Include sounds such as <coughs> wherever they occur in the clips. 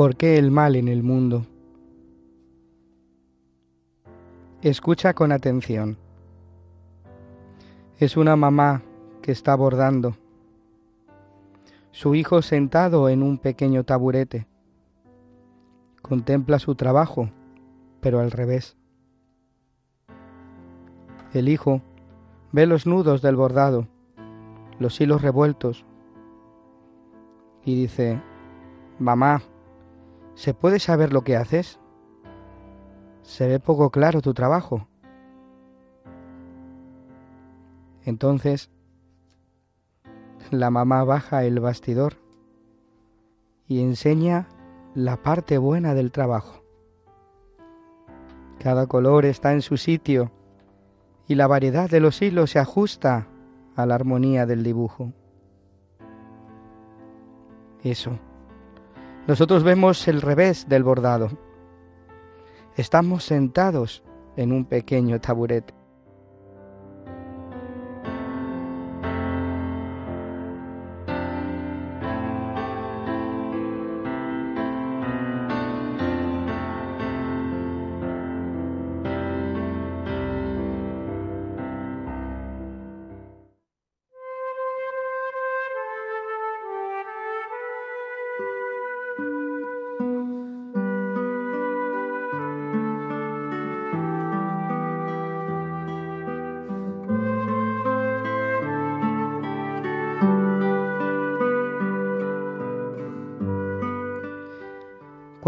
¿Por qué el mal en el mundo? Escucha con atención. Es una mamá que está bordando. Su hijo sentado en un pequeño taburete. Contempla su trabajo, pero al revés. El hijo ve los nudos del bordado, los hilos revueltos, y dice, Mamá, ¿Se puede saber lo que haces? Se ve poco claro tu trabajo. Entonces, la mamá baja el bastidor y enseña la parte buena del trabajo. Cada color está en su sitio y la variedad de los hilos se ajusta a la armonía del dibujo. Eso nosotros vemos el revés del bordado. Estamos sentados en un pequeño taburete.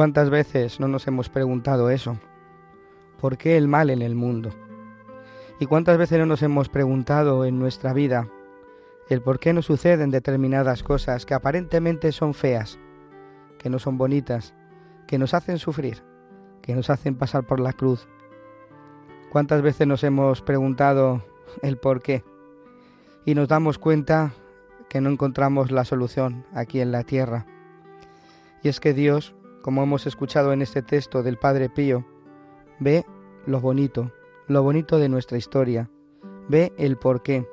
¿Cuántas veces no nos hemos preguntado eso? ¿Por qué el mal en el mundo? ¿Y cuántas veces no nos hemos preguntado en nuestra vida el por qué nos suceden determinadas cosas que aparentemente son feas, que no son bonitas, que nos hacen sufrir, que nos hacen pasar por la cruz? ¿Cuántas veces nos hemos preguntado el por qué? Y nos damos cuenta que no encontramos la solución aquí en la tierra. Y es que Dios como hemos escuchado en este texto del Padre Pío, ve lo bonito, lo bonito de nuestra historia, ve el porqué.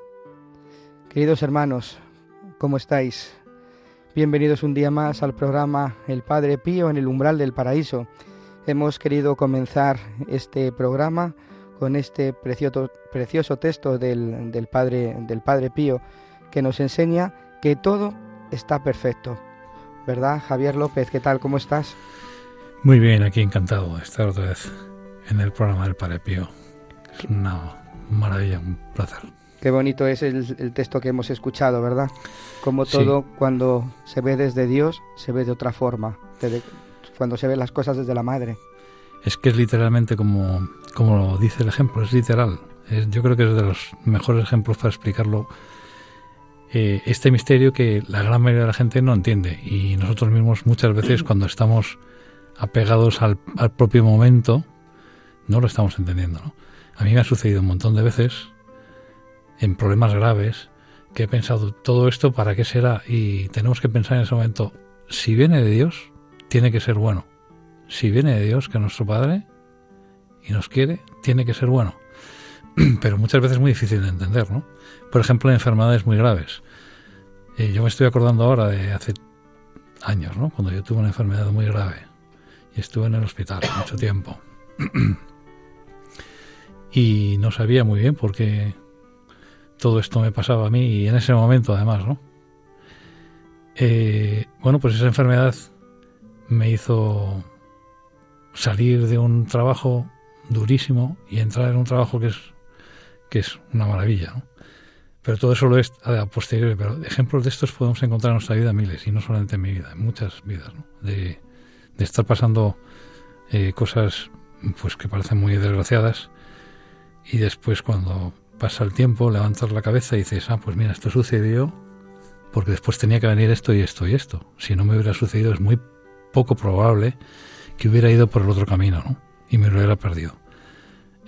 Queridos hermanos, ¿cómo estáis? Bienvenidos un día más al programa El Padre Pío en el umbral del paraíso. Hemos querido comenzar este programa con este precioso, texto del Padre Pío que nos enseña que todo está perfecto, ¿verdad? Javier López, ¿qué tal? ¿Cómo estás? Muy bien, aquí encantado de estar otra vez en el programa del Padre Pío. Es una maravilla, un placer. Qué bonito es el, texto que hemos escuchado, ¿verdad? Como todo sí. cuando se ve desde Dios, se ve de otra forma, desde, cuando se ven las cosas desde la madre. Es que es literalmente como, como lo dice el ejemplo, es literal. Es, yo creo que es de los mejores ejemplos para explicarlo eh, este misterio que la gran mayoría de la gente no entiende y nosotros mismos muchas veces <clears throat> cuando estamos apegados al, al propio momento no lo estamos entendiendo. ¿no? A mí me ha sucedido un montón de veces en problemas graves que he pensado todo esto para qué será y tenemos que pensar en ese momento si viene de Dios tiene que ser bueno si viene de Dios que es nuestro Padre y nos quiere tiene que ser bueno <clears throat> pero muchas veces es muy difícil de entender, ¿no? Por ejemplo, en enfermedades muy graves. Eh, yo me estoy acordando ahora de hace años, ¿no? Cuando yo tuve una enfermedad muy grave y estuve en el hospital mucho tiempo. <clears throat> y no sabía muy bien por qué todo esto me pasaba a mí y en ese momento además, ¿no? Eh, bueno, pues esa enfermedad me hizo salir de un trabajo durísimo y entrar en un trabajo que es que es una maravilla, ¿no? Pero todo eso lo es a posteriori. Pero ejemplos de estos podemos encontrar en nuestra vida miles, y no solamente en mi vida, en muchas vidas, de, estar pasando eh, cosas pues que parecen muy desgraciadas y después cuando pasa el tiempo levantas la cabeza y dices, ah, pues mira, esto sucedió porque después tenía que venir esto y esto y esto. Si no me hubiera sucedido es muy poco probable que hubiera ido por el otro camino, ¿no? Y me lo hubiera perdido.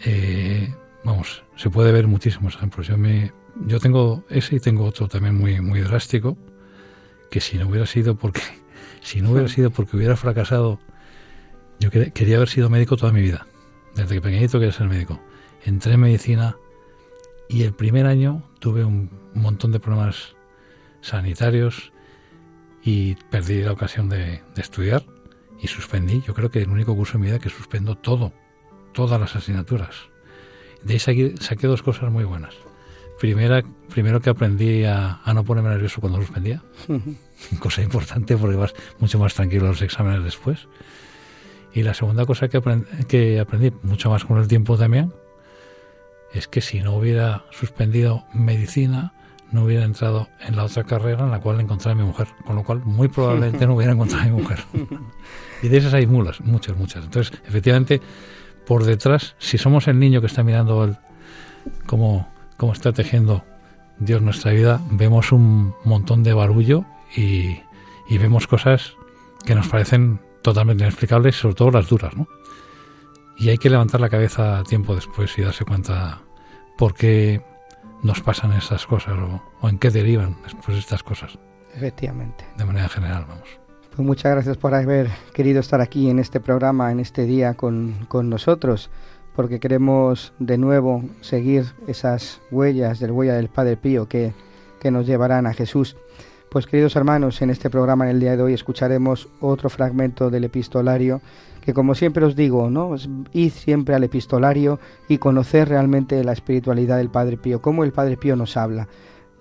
Eh, vamos, se puede ver muchísimos ejemplos. Yo, me, yo tengo ese y tengo otro también muy, muy drástico, que si no hubiera sido porque, <laughs> si no hubiera sido porque hubiera fracasado, yo quería haber sido médico toda mi vida. Desde que pequeñito quería ser médico. Entré en medicina y el primer año tuve un montón de problemas sanitarios y perdí la ocasión de, estudiar y suspendí. Yo creo que el único curso en mi vida que suspendo todo, todas las asignaturas. De ahí saqué, dos cosas muy buenas. Primera, primero que aprendí a, no ponerme nervioso cuando suspendía, <laughs> cosa importante porque vas mucho más tranquilo a los exámenes después. Y la segunda cosa que, que aprendí mucho más con el tiempo también es que si no hubiera suspendido medicina, no hubiera entrado en la otra carrera en la cual encontré a mi mujer, con lo cual muy probablemente <laughs> no hubiera encontrado a mi mujer. <laughs> y de esas hay mulas, muchas, muchas. Entonces, efectivamente, por detrás, si somos el niño que está mirando el, cómo, cómo está tejiendo Dios nuestra vida, vemos un montón de barullo y, y vemos cosas que nos parecen totalmente inexplicables, sobre todo las duras, ¿no? Y hay que levantar la cabeza tiempo después y darse cuenta por qué nos pasan esas cosas o, en qué derivan después estas cosas. Efectivamente. De manera general, vamos. Pues muchas gracias por haber querido estar aquí en este programa, en este día con, con nosotros, porque queremos de nuevo seguir esas huellas del huella del Padre Pío que, que nos llevarán a Jesús. Pues queridos hermanos, en este programa en el día de hoy escucharemos otro fragmento del epistolario que como siempre os digo, ¿no? Id siempre al epistolario y conocer realmente la espiritualidad del Padre Pío, cómo el Padre Pío nos habla.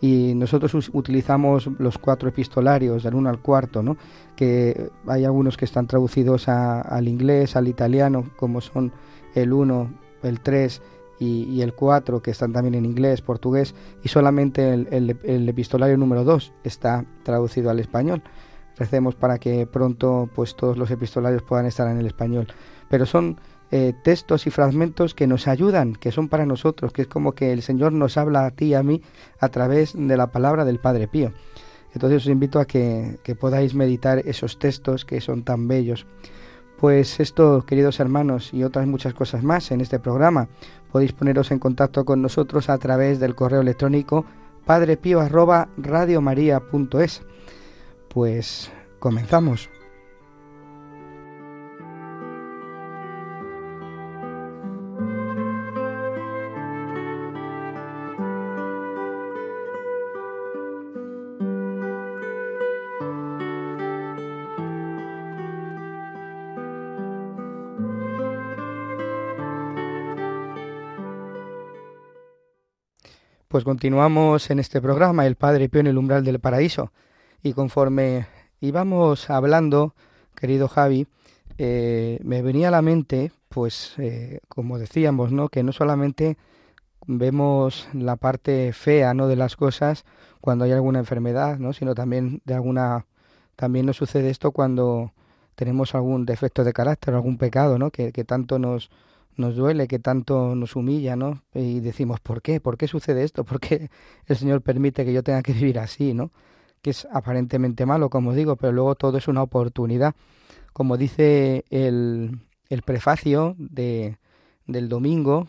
Y nosotros utilizamos los cuatro epistolarios, del uno al cuarto, ¿no? que hay algunos que están traducidos al inglés, al italiano, como son el 1, el 3 y, el 4, que están también en inglés, portugués, y solamente el, el epistolario número 2 está traducido al español recemos para que pronto pues todos los epistolarios puedan estar en el español. Pero son eh, textos y fragmentos que nos ayudan, que son para nosotros, que es como que el Señor nos habla a ti y a mí a través de la palabra del Padre Pío. Entonces os invito a que, que podáis meditar esos textos que son tan bellos. Pues esto, queridos hermanos, y otras muchas cosas más en este programa, podéis poneros en contacto con nosotros a través del correo electrónico padrepío@radiomaria.es pues comenzamos. Pues continuamos en este programa, El Padre Pío en el umbral del paraíso. Y conforme íbamos hablando, querido Javi, eh, me venía a la mente, pues, eh, como decíamos, ¿no? Que no solamente vemos la parte fea, ¿no? De las cosas cuando hay alguna enfermedad, ¿no? Sino también de alguna, también nos sucede esto cuando tenemos algún defecto de carácter, algún pecado, ¿no? Que, que tanto nos, nos duele, que tanto nos humilla, ¿no? Y decimos, ¿por qué? ¿Por qué sucede esto? ¿Por qué el Señor permite que yo tenga que vivir así, ¿no? que es aparentemente malo, como digo, pero luego todo es una oportunidad. Como dice el, prefacio de, del domingo,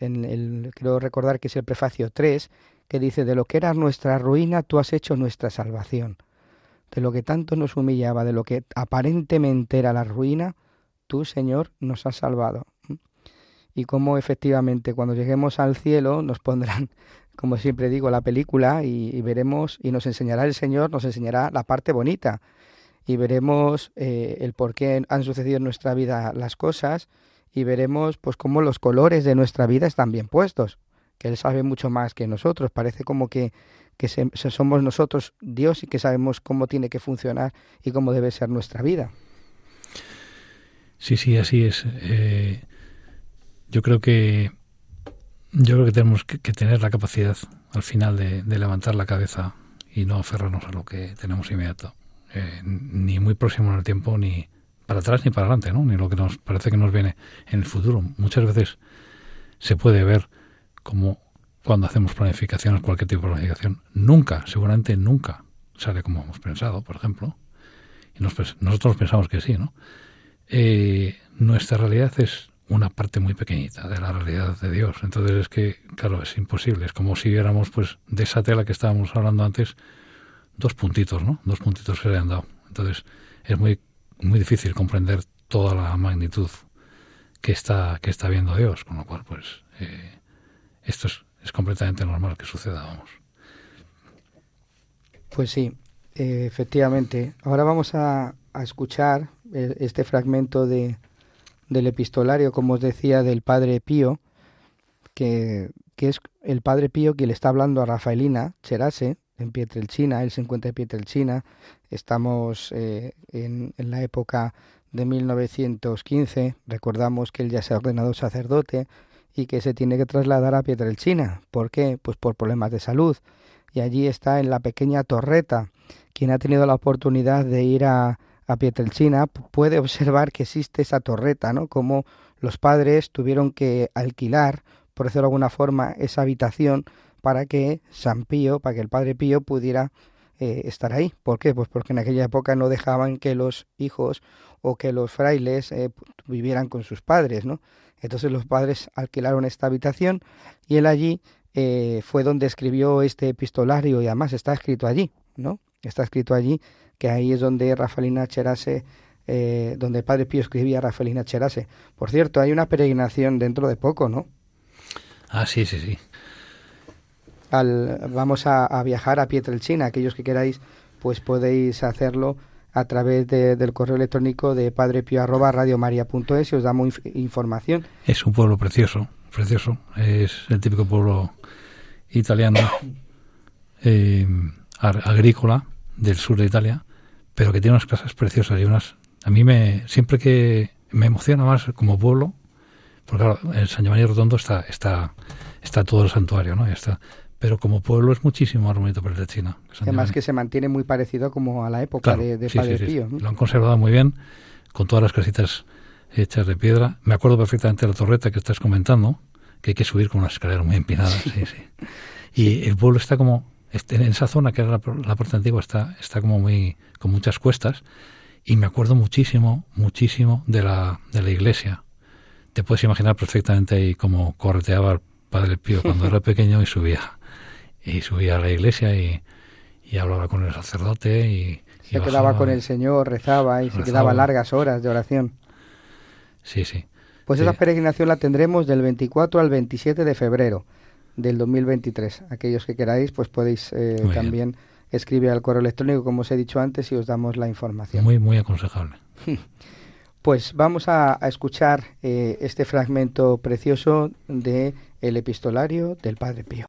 en el, creo recordar que es el prefacio 3, que dice, de lo que era nuestra ruina, tú has hecho nuestra salvación. De lo que tanto nos humillaba, de lo que aparentemente era la ruina, tú, Señor, nos has salvado. Y cómo efectivamente cuando lleguemos al cielo nos pondrán <laughs> como siempre digo, la película y, veremos, y nos enseñará el Señor, nos enseñará la parte bonita y veremos eh, el por qué han sucedido en nuestra vida las cosas y veremos pues cómo los colores de nuestra vida están bien puestos, que Él sabe mucho más que nosotros. Parece como que, que somos nosotros Dios y que sabemos cómo tiene que funcionar y cómo debe ser nuestra vida. Sí, sí, así es. Eh, yo creo que yo creo que tenemos que, tener la capacidad al final de, levantar la cabeza y no aferrarnos a lo que tenemos inmediato, eh, ni muy próximo en el tiempo, ni para atrás ni para adelante, ¿no? ni lo que nos parece que nos viene en el futuro. Muchas veces se puede ver como cuando hacemos planificaciones, cualquier tipo de planificación, nunca, seguramente nunca sale como hemos pensado, por ejemplo. Y nosotros pensamos que sí, ¿no? Eh, nuestra realidad es una parte muy pequeñita de la realidad de Dios. Entonces es que, claro, es imposible. Es como si viéramos, pues, de esa tela que estábamos hablando antes, dos puntitos, ¿no? Dos puntitos que se le han dado. Entonces es muy, muy difícil comprender toda la magnitud que está, que está viendo Dios. Con lo cual, pues, eh, esto es, es, completamente normal que suceda, vamos. Pues sí, eh, efectivamente. Ahora vamos a, a escuchar eh, este fragmento de del epistolario, como os decía, del Padre Pío, que, que es el Padre Pío quien le está hablando a Rafaelina Cherase en Pietrelcina, él se encuentra en Pietrelcina, estamos eh, en, en, la época de 1915, recordamos que él ya se ha ordenado sacerdote y que se tiene que trasladar a Pietrelcina. ¿Por qué? Pues por problemas de salud. Y allí está en la pequeña torreta. Quien ha tenido la oportunidad de ir a, a puede observar que existe esa torreta, ¿no? Como los padres tuvieron que alquilar, por decirlo de alguna forma, esa habitación para que San Pío, para que el Padre Pío pudiera eh, estar ahí. ¿Por qué? Pues porque en aquella época no dejaban que los hijos o que los frailes eh, vivieran con sus padres, ¿no? Entonces los padres alquilaron esta habitación y él allí eh, fue donde escribió este epistolario y además está escrito allí, ¿no? Está escrito allí que ahí es donde Rafaelina Cherase, eh, donde el Padre Pío escribía Rafaelina Cherase. Por cierto, hay una peregrinación dentro de poco, ¿no? Ah, sí, sí, sí. Al, vamos a, viajar a Pietrelcina. Aquellos que queráis, pues podéis hacerlo a través del correo electrónico de padrepio@radiomaria.es y os damos información. Es un pueblo precioso, precioso. Es el típico pueblo italiano, eh, agrícola del sur de Italia, pero que tiene unas casas preciosas y unas... A mí me siempre que me emociona más como pueblo, porque claro, en San Giovanni Rotondo está, está, está todo el santuario, ¿no? está, pero como pueblo es muchísimo más bonito para el de China. Además que se mantiene muy parecido como a la época de, Padre Pío. Lo han conservado muy bien, con todas las casitas hechas de piedra. Me acuerdo perfectamente de la torreta que estás comentando, que hay que subir con unas escaleras muy empinadas. Sí, <laughs> sí. Y el pueblo está como este, en esa zona que era la, la puerta antigua está, está como muy, con muchas cuestas y me acuerdo muchísimo, muchísimo de la, de la iglesia. Te puedes imaginar perfectamente ahí cómo correteaba el Padre Pío cuando era <laughs> pequeño y subía, y subía a la iglesia y, y hablaba con el sacerdote y... Se quedaba con el Señor, rezaba y se quedaba largas horas de oración. Sí, sí. Pues esa peregrinación la tendremos del 24 al 27 de febrero del 2023. Aquellos que queráis, pues podéis eh, también escribir al correo electrónico, como os he dicho antes, y os damos la información. Muy, muy aconsejable. <laughs> Pues vamos a, escuchar eh, este fragmento precioso de el epistolario del Padre Pío.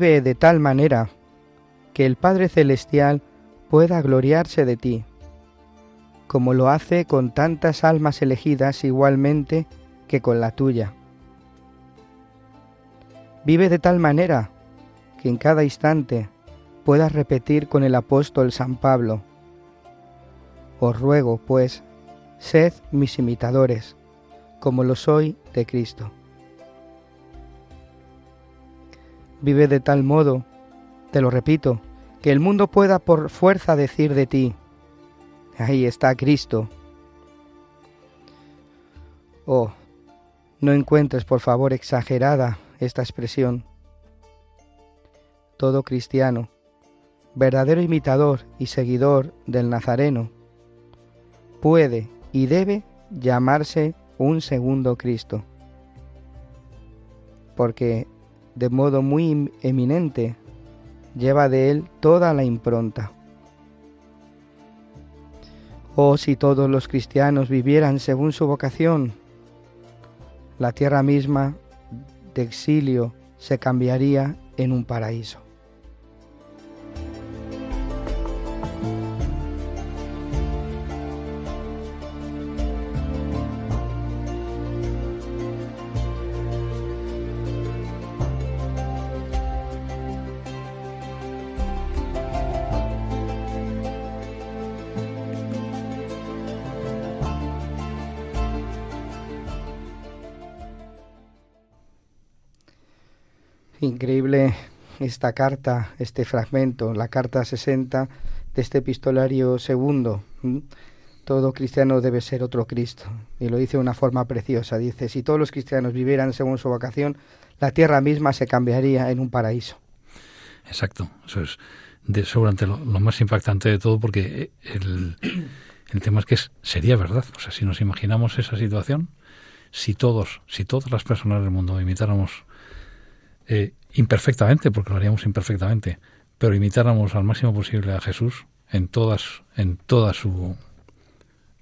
Vive de tal manera que el Padre Celestial pueda gloriarse de ti, como lo hace con tantas almas elegidas igualmente que con la tuya. Vive de tal manera que en cada instante puedas repetir con el apóstol San Pablo, Os ruego, pues, sed mis imitadores, como lo soy de Cristo. Vive de tal modo, te lo repito, que el mundo pueda por fuerza decir de ti, ahí está Cristo. Oh, no encuentres por favor exagerada esta expresión. todo cristiano, verdadero imitador y seguidor del Nazareno, puede y debe llamarse un segundo Cristo, porque de modo muy eminente lleva de él toda la impronta. Oh, si todos los cristianos vivieran según su vocación, la tierra misma de exilio se cambiaría en un paraíso. Increíble esta carta, este fragmento, la carta 60 de este epistolario segundo. Todo cristiano debe ser otro Cristo. Y lo dice de una forma preciosa. Dice, si todos los cristianos vivieran según su vocación, la tierra misma se cambiaría en un paraíso. Exacto. Eso es de, seguramente lo, más impactante de todo porque el, el tema es que sería verdad. O sea, si nos imaginamos esa situación, si todos, si todas las personas del mundo imitáramos eh, imperfectamente, porque lo haríamos imperfectamente, pero imitáramos al máximo posible a Jesús en todas, en toda su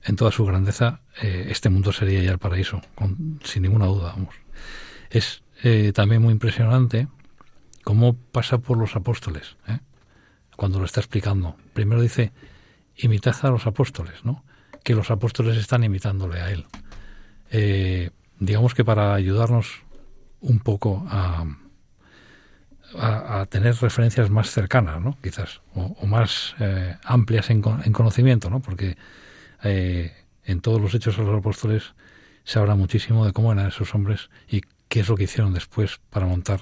en toda su grandeza, eh, este mundo sería ya el paraíso, sin ninguna duda. Vamos. Es eh, también muy impresionante cómo pasa por los apóstoles, cuando lo está explicando. Primero dice, imitad a los apóstoles, ¿no? que los apóstoles están imitándole a él. digamos que para ayudarnos un poco a, a, tener referencias más cercanas, ¿no? Quizás, o, más eh, amplias en, conocimiento, ¿no? Porque eh, en todos los hechos de los apóstoles se habla muchísimo de cómo eran esos hombres y qué es lo que hicieron después para montar,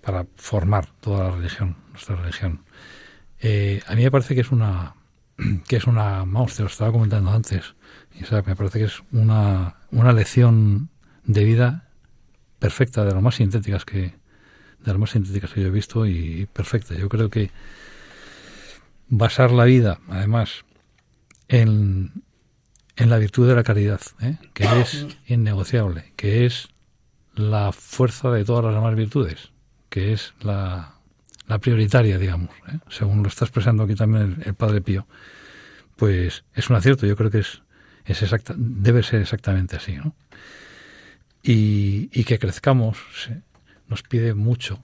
para formar toda la religión, nuestra religión. Eh, a mí me parece que es una, <clears throat> que es una, vamos, te lo estaba comentando antes, y, me parece que es una, una lección de vida perfecta, de lo más sintéticas que, de las más sintéticas que yo he visto y perfecta. Yo creo que basar la vida, además, en, en la virtud de la caridad, ¿eh? que es innegociable, que es la fuerza de todas las demás virtudes, que es la, la prioritaria, digamos, ¿eh? según lo está expresando aquí también el, Padre Pío, pues es un acierto. Yo creo que es, es exacta, debe ser exactamente así, ¿no? Y, y que crezcamos nos pide mucho,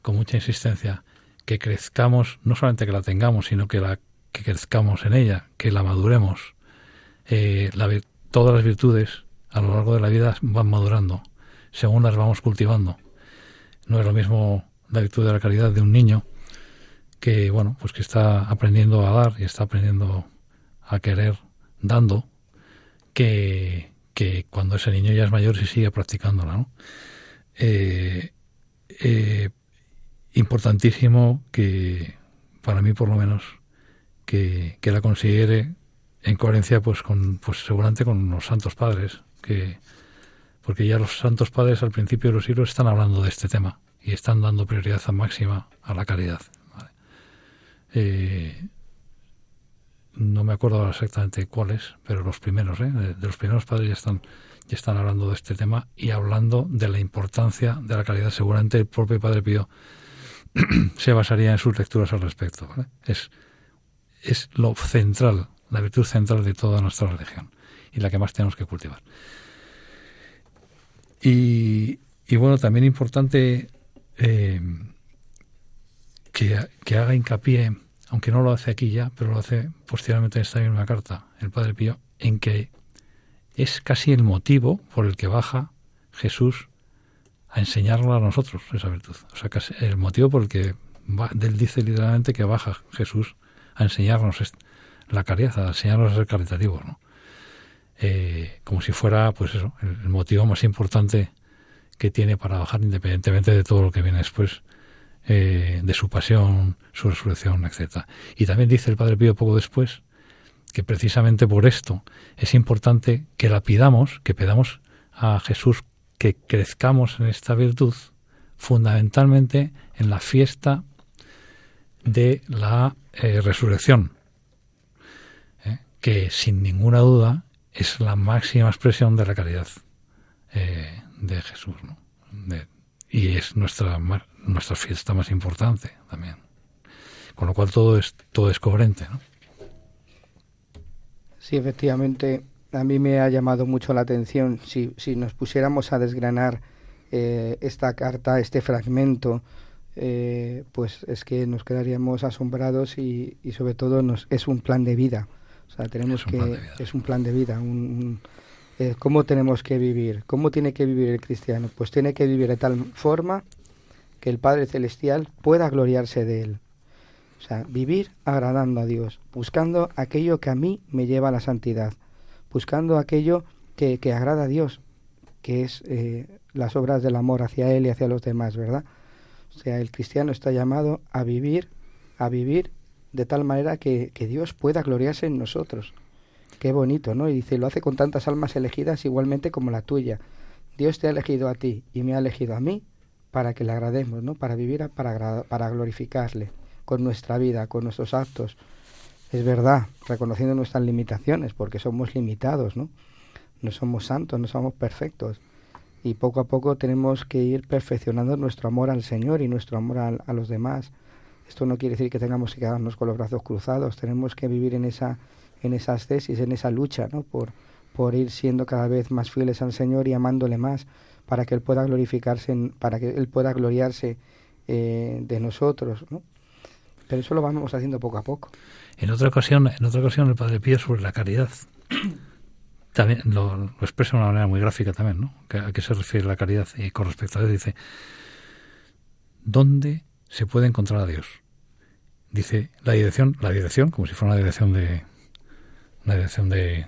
con mucha insistencia, que crezcamos, no solamente que la tengamos, sino que, la, que crezcamos en ella, que la maduremos. Eh, todas las virtudes a lo largo de la vida van madurando, según las vamos cultivando. No es lo mismo la virtud de la caridad de un niño que, bueno, pues que está aprendiendo a dar y está aprendiendo a querer dando, que, que cuando ese niño ya es mayor y sigue practicándola, ¿no? Eh, eh, importantísimo que, para mí por lo menos, que, la considere en coherencia pues con pues seguramente con los santos padres que porque ya los santos padres al principio de los siglos están hablando de este tema y están dando prioridad máxima a la caridad eh, no me acuerdo exactamente cuáles pero los primeros ¿eh? de, los primeros padres ya están ya están hablando de este tema y hablando de la importancia de la caridad. Seguramente el propio Padre Pío <clears throat> se basaría en sus lecturas al respecto. Es, es lo central, la virtud central de toda nuestra religión y la que más tenemos que cultivar. Y, y bueno, también importante eh, que, que, haga hincapié, aunque no lo hace aquí ya, pero lo hace posteriormente en esta misma carta, el Padre Pío, en que es casi el motivo por el que baja Jesús a enseñarlo a nosotros, esa virtud. O sea, casi el motivo por el que él dice literalmente que baja Jesús a enseñarnos la caridad, a enseñarnos a ser caritativos, ¿no? Eh, como si fuera, pues eso, el, motivo más importante que tiene para bajar, independientemente de todo lo que viene después, eh, de su pasión, su resurrección, etcétera. Y también dice el Padre Pío poco después que precisamente por esto es importante que la pidamos, que pedamos a Jesús que crezcamos en esta virtud, fundamentalmente en la fiesta de la eh, resurrección, ¿eh? que sin ninguna duda es la máxima expresión de la caridad de Jesús, y es nuestra nuestra fiesta más importante también. Con lo cual todo es todo es coherente, ¿no? Sí, efectivamente, a mí me ha llamado mucho la atención si, si nos pusiéramos a desgranar esta carta, este fragmento eh, pues es que nos quedaríamos asombrados y, sobre todo nos, es un plan de vida. O sea, tenemos que es un plan de vida. Un, eh, ¿Cómo tenemos que vivir? ¿Cómo tiene que vivir el cristiano? Pues tiene que vivir de tal forma que el Padre Celestial pueda gloriarse de él. O sea, vivir agradando a Dios, buscando aquello que a mí me lleva a la santidad, buscando aquello que, que agrada a Dios, que es eh, las obras del amor hacia Él y hacia los demás, ¿verdad? O sea, el cristiano está llamado a vivir, a vivir de tal manera que, Dios pueda gloriarse en nosotros. Qué bonito, ¿no? Y dice, lo hace con tantas almas elegidas igualmente como la tuya. Dios te ha elegido a ti y me ha elegido a mí para que le agrademos, ¿no? Para vivir, para, para glorificarle con nuestra vida, con nuestros actos. Es verdad, reconociendo nuestras limitaciones, porque somos limitados, ¿no? No somos santos, no somos perfectos y poco a poco tenemos que ir perfeccionando nuestro amor al Señor y nuestro amor a, los demás. Esto no quiere decir que tengamos que quedarnos con los brazos cruzados, tenemos que vivir en esa en esas tesis, en esa lucha, ¿no? Por, por ir siendo cada vez más fieles al Señor y amándole más, para que Él pueda glorificarse, para que Él pueda gloriarse eh, de nosotros, ¿no? Pero eso lo vamos haciendo poco a poco. En otra ocasión, en otra ocasión el Padre Pío sobre la caridad <coughs> también lo, expresa de una manera muy gráfica también, ¿no? ¿A qué se refiere la caridad? Y con respecto a Dios dice, ¿dónde se puede encontrar a Dios? Dice, la dirección, la dirección, como si fuera una dirección de una dirección de,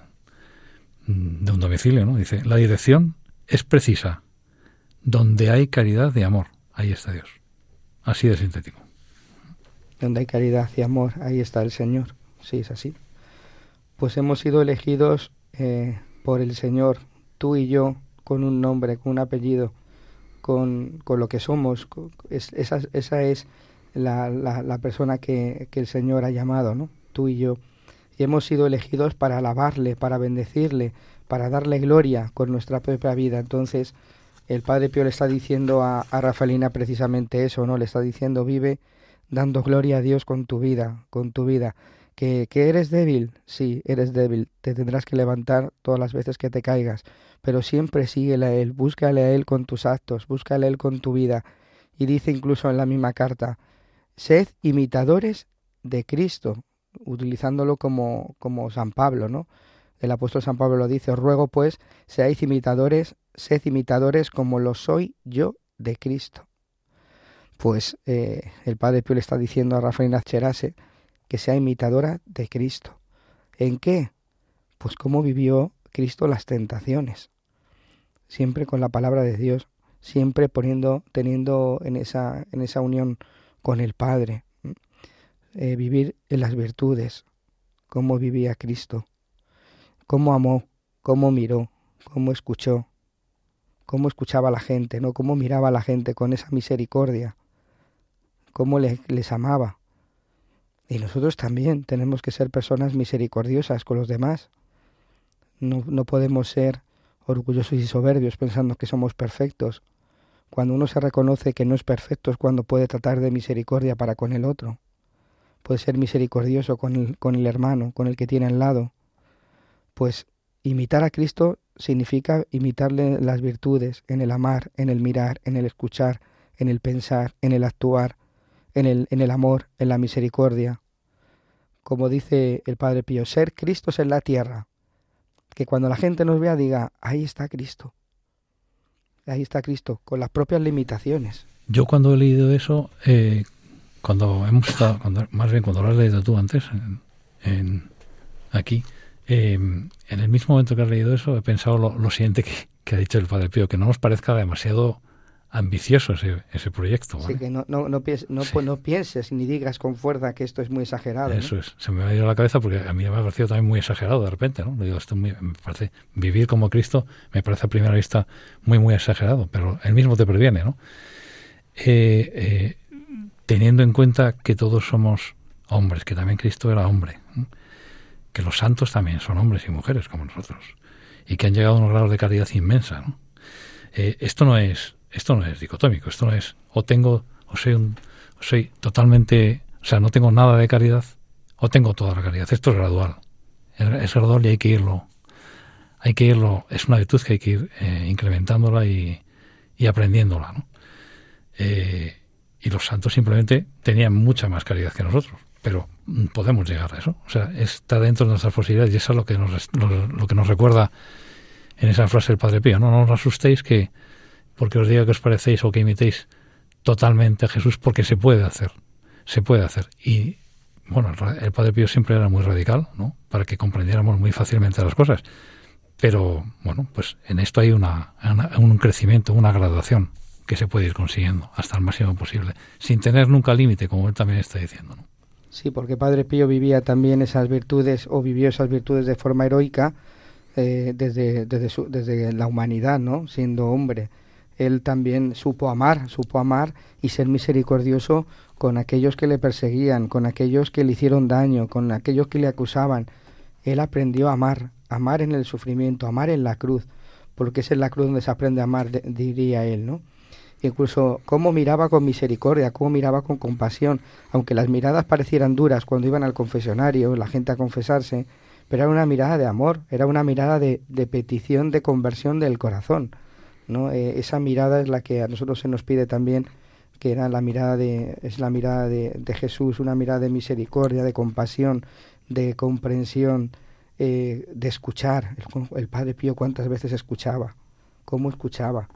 de un domicilio, ¿no? Dice, la dirección es precisa. Donde hay caridad y amor, ahí está Dios. Así de sintético. Donde hay caridad y amor, ahí está el Señor. Sí, es así. Pues hemos sido elegidos eh, por el Señor, tú y yo, con un nombre, con un apellido, con, con lo que somos. esa, es la, la, persona que, que, el Señor ha llamado, ¿no? Tú y yo. Y hemos sido elegidos para alabarle, para bendecirle, para darle gloria con nuestra propia vida. Entonces, el Padre Pío le está diciendo a, a Rafaelina precisamente eso, ¿no? Le está diciendo, vive dando gloria a Dios con tu vida, con tu vida. ¿Que, eres débil? Sí, eres débil. Te tendrás que levantar todas las veces que te caigas. Pero siempre síguele a Él, búscale a Él con tus actos, búscale a Él con tu vida. Y dice incluso en la misma carta, sed imitadores de Cristo, utilizándolo como, como San Pablo, ¿no? El apóstol San Pablo lo dice, os ruego pues, seáis imitadores, sed imitadores como lo soy yo de Cristo. Pues eh, el Padre Pío le está diciendo a Rafael Cherase que sea imitadora de Cristo. ¿En qué? Pues cómo vivió Cristo las tentaciones. Siempre con la palabra de Dios, siempre poniendo, teniendo en esa, en esa unión con el Padre. Eh, vivir en las virtudes, cómo vivía Cristo, cómo amó, cómo miró, cómo escuchó, cómo escuchaba a la gente, ¿no? Cómo miraba a la gente con esa misericordia, cómo les amaba. Y nosotros también tenemos que ser personas misericordiosas con los demás. No, no podemos ser orgullosos y soberbios pensando que somos perfectos. Cuando uno se reconoce que no es perfecto es cuando puede tratar de misericordia para con el otro. Puede ser misericordioso con el, con el hermano, con el que tiene al lado. Pues imitar a Cristo significa imitarle las virtudes en el amar, en el mirar, en el escuchar, en el pensar, en el actuar, en el, en el amor, en la misericordia. Como dice el Padre Pío, ser Cristos en la tierra. Que cuando la gente nos vea diga, ahí está Cristo. Ahí está Cristo, con las propias limitaciones. Yo cuando he leído eso, eh, cuando hemos estado, más bien cuando lo has leído tú antes, aquí, eh, en el mismo momento que has leído eso, he pensado lo, siguiente que, que, ha dicho el Padre Pío, que no nos parezca demasiado ambicioso ese, ese proyecto. Sí, que no, no, no, pienses, no, pienses ni digas con fuerza que esto es muy exagerado. Eso es, se me ha ido a la cabeza porque a mí me ha parecido también muy exagerado de repente, ¿no? Digo, esto me parece, vivir como Cristo me parece a primera vista muy, muy exagerado, pero él mismo te previene, ¿no? Eh, eh, teniendo en cuenta que todos somos hombres, que también Cristo era hombre, que los santos también son hombres y mujeres como nosotros, y que han llegado a unos grados de caridad inmensa. Eh, esto no es esto no es dicotómico, esto no es o tengo o soy un soy totalmente, o sea, no tengo nada de caridad o tengo toda la caridad. Esto es gradual. Es gradual y hay que irlo hay que irlo, es una virtud que hay que ir eh, incrementándola y, y aprendiéndola. ¿no? Eh, y los santos simplemente tenían mucha más caridad que nosotros, pero podemos llegar a eso. O sea, está dentro de nuestras posibilidades y eso es lo que nos, lo, que nos recuerda en esa frase del Padre Pío. No, no os asustéis que porque os diga que os parecéis o que imitéis totalmente a Jesús, porque se puede hacer, se puede hacer. Y bueno, el Padre Pío siempre era muy radical, ¿no? Para que comprendiéramos muy fácilmente las cosas. Pero bueno, pues en esto hay una, un crecimiento, una graduación que se puede ir consiguiendo hasta el máximo posible, sin tener nunca límite, como él también está diciendo. ¿no? Sí, porque Padre Pío vivía también esas virtudes o vivió esas virtudes de forma heroica eh, desde, desde, su, desde la humanidad, ¿no? Siendo hombre. Él también supo amar, supo amar y ser misericordioso con aquellos que le perseguían, con aquellos que le hicieron daño, con aquellos que le acusaban. Él aprendió a amar, amar en el sufrimiento, amar en la cruz, porque es en la cruz donde se aprende a amar, diría él, ¿no? Incluso cómo miraba con misericordia, cómo miraba con compasión, aunque las miradas parecieran duras cuando iban al confesionario, la gente a confesarse, pero era una mirada de amor, era una mirada de, petición, de conversión del corazón, ¿no? Eh, esa mirada es la que a nosotros se nos pide también, que era la mirada de, es la mirada de, de Jesús, una mirada de misericordia, de compasión, de comprensión, eh, de escuchar. El, Padre Pío cuántas veces escuchaba, cómo escuchaba.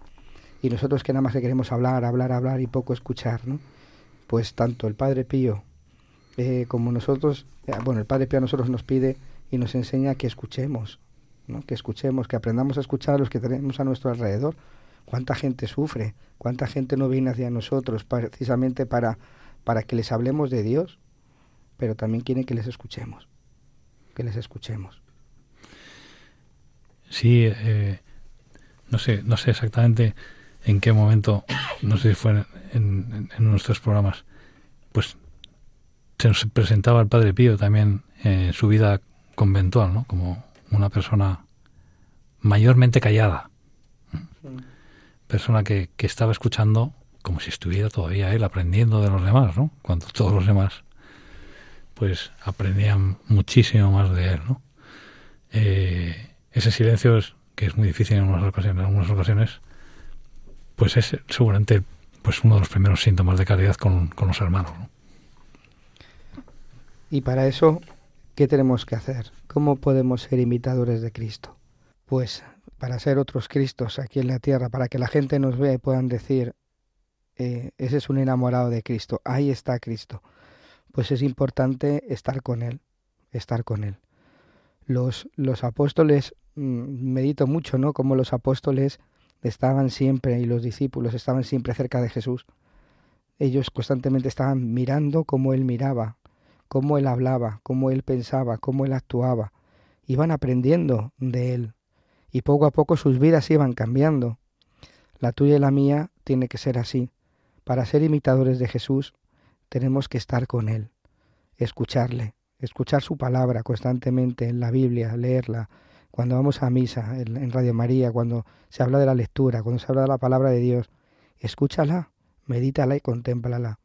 Y nosotros que nada más que queremos hablar, hablar, hablar y poco escuchar, ¿no? Pues tanto el Padre Pío eh, como nosotros, eh, bueno, el Padre Pío a nosotros nos pide y nos enseña que escuchemos, ¿no? Que escuchemos, que aprendamos a escuchar a los que tenemos a nuestro alrededor. Cuánta gente sufre, cuánta gente no viene hacia nosotros precisamente para, para que les hablemos de Dios, pero también quieren que les escuchemos que les escuchemos. Sí, eh, no sé, no sé exactamente en qué momento, no sé si fue en, nuestros programas, pues se nos presentaba el Padre Pío también en su vida conventual, ¿no? Como una persona mayormente callada, persona que, que estaba escuchando como si estuviera todavía él aprendiendo de los demás, ¿no? Cuando todos los demás pues aprendían muchísimo más de él, ¿no? Eh, ese silencio es, que es muy difícil en algunas ocasiones, en algunas ocasiones pues es seguramente pues uno de los primeros síntomas de caridad con, con los hermanos. ¿no? Y para eso, ¿qué tenemos que hacer? ¿Cómo podemos ser imitadores de Cristo? Pues para ser otros Cristos aquí en la tierra, para que la gente nos vea y puedan decir, eh, ese es un enamorado de Cristo, ahí está Cristo pues es importante estar con Él, estar con Él. Los, los apóstoles, mm, medito mucho, ¿no? Como los apóstoles estaban siempre y los discípulos estaban siempre cerca de Jesús. Ellos constantemente estaban mirando cómo Él miraba, cómo Él hablaba, cómo Él pensaba, cómo Él actuaba. Iban aprendiendo de Él y poco a poco sus vidas iban cambiando. La tuya y la mía tiene que ser así. Para ser imitadores de Jesús tenemos que estar con Él, escucharle, escuchar su palabra constantemente en la Biblia, leerla, cuando vamos a misa, en, Radio María, cuando se habla de la lectura, cuando se habla de la palabra de Dios, escúchala, medítala y contémplala.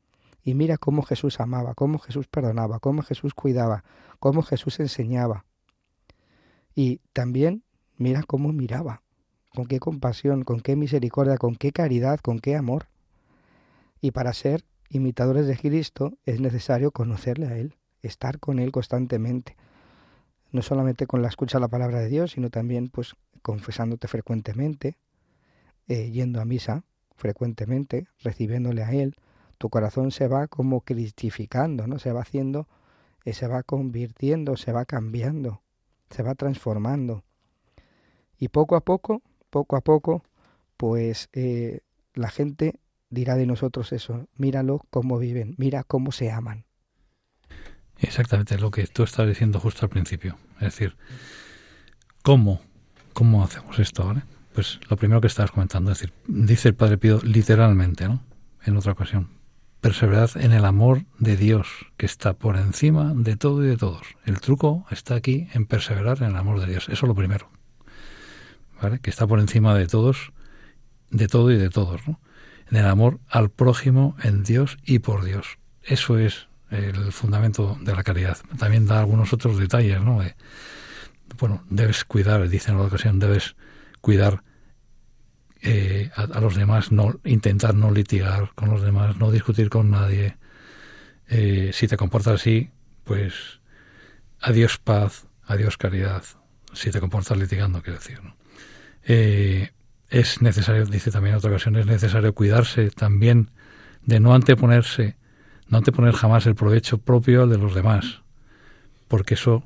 Y mira cómo Jesús amaba, cómo Jesús perdonaba, cómo Jesús cuidaba, cómo Jesús enseñaba. Y también mira cómo miraba, con qué compasión, con qué misericordia, con qué caridad, con qué amor. Y para ser imitadores de Cristo, es necesario conocerle a Él, estar con Él constantemente. No solamente con la escucha de la palabra de Dios, sino también pues confesándote frecuentemente, eh, yendo a misa frecuentemente, recibiéndole a Él. Tu corazón se va como cristificando, ¿no? Se va haciendo, eh, se va convirtiendo, se va cambiando, se va transformando. Y poco a poco, poco a poco, pues eh, la gente dirá de nosotros eso, míralo cómo viven, mira cómo se aman. Exactamente lo que tú estás diciendo justo al principio. Es decir, ¿cómo, cómo hacemos esto? ¿vale? Pues lo primero que estabas comentando, es decir, dice el Padre Pío literalmente, ¿no? En otra ocasión, perseverad en el amor de Dios, que está por encima de todo y de todos. El truco está aquí en perseverar en el amor de Dios. Eso es lo primero. ¿Vale? Que está por encima de todos, de todo y de todos, ¿no? En el amor al prójimo, en Dios y por Dios. Eso es el fundamento de la caridad. También da algunos otros detalles, ¿no? bueno, debes cuidar, dice en la ocasión, debes cuidar eh, a, los demás, no intentar no litigar con los demás, no discutir con nadie. Eh, si te comportas así, pues adiós paz, adiós caridad. Si te comportas litigando, quiero decir. Eh, es necesario, dice también en otra ocasión, es necesario cuidarse también de no anteponerse, no anteponer jamás el provecho propio al de los demás, porque eso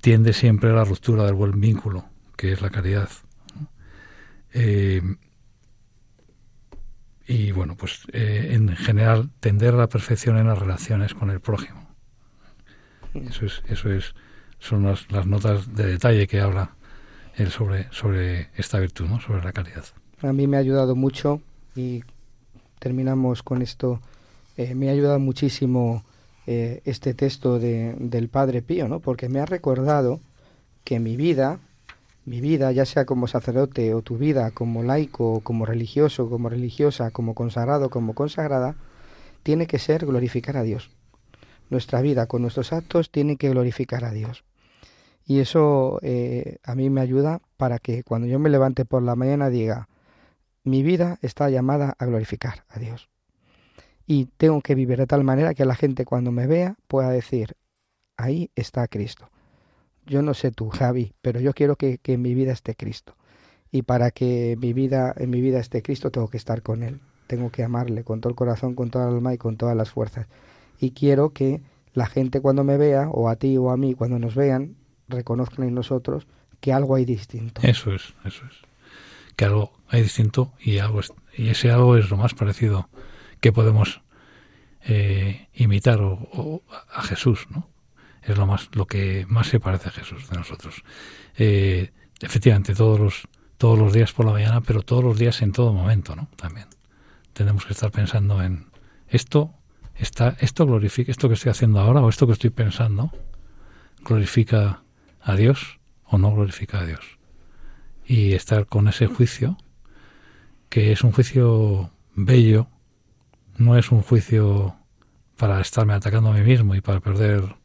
tiende siempre a la ruptura del buen vínculo, que es la caridad. Eh, y bueno, pues eh, en general tender a la perfección en las relaciones con el prójimo. Eso es, eso es, son las, las notas de detalle que habla él sobre, sobre esta virtud, sobre la caridad. A mí me ha ayudado mucho y terminamos con esto. Eh, me ha ayudado muchísimo este texto de, del Padre Pío, ¿no? porque me ha recordado que mi vida mi vida, ya sea como sacerdote o tu vida como laico, como religioso, como religiosa, como consagrado, como consagrada, tiene que ser glorificar a Dios. Nuestra vida con nuestros actos tiene que glorificar a Dios. Y eso eh, a mí me ayuda para que cuando yo me levante por la mañana diga, mi vida está llamada a glorificar a Dios. Y tengo que vivir de tal manera que la gente cuando me vea pueda decir, ahí está Cristo yo no sé tú, Javi, pero yo quiero que, en mi vida esté Cristo. Y para que mi vida, en mi vida esté Cristo, tengo que estar con Él. Tengo que amarle con todo el corazón, con toda el alma y con todas las fuerzas. Y quiero que la gente cuando me vea, o a ti o a mí, cuando nos vean, reconozcan en nosotros que algo hay distinto. Eso es, eso es. Que algo hay distinto y algo y ese algo es lo más parecido que podemos eh, imitar o, a Jesús, ¿no? es lo más lo que más se parece a Jesús de nosotros. Eh, efectivamente, todos los todos los días por la mañana, pero todos los días en todo momento, ¿no? También tenemos que estar pensando en esto está esto glorifica esto que estoy haciendo ahora o esto que estoy pensando glorifica a Dios o no glorifica a Dios y estar con ese juicio que es un juicio bello no es un juicio para estarme atacando a mí mismo y para perder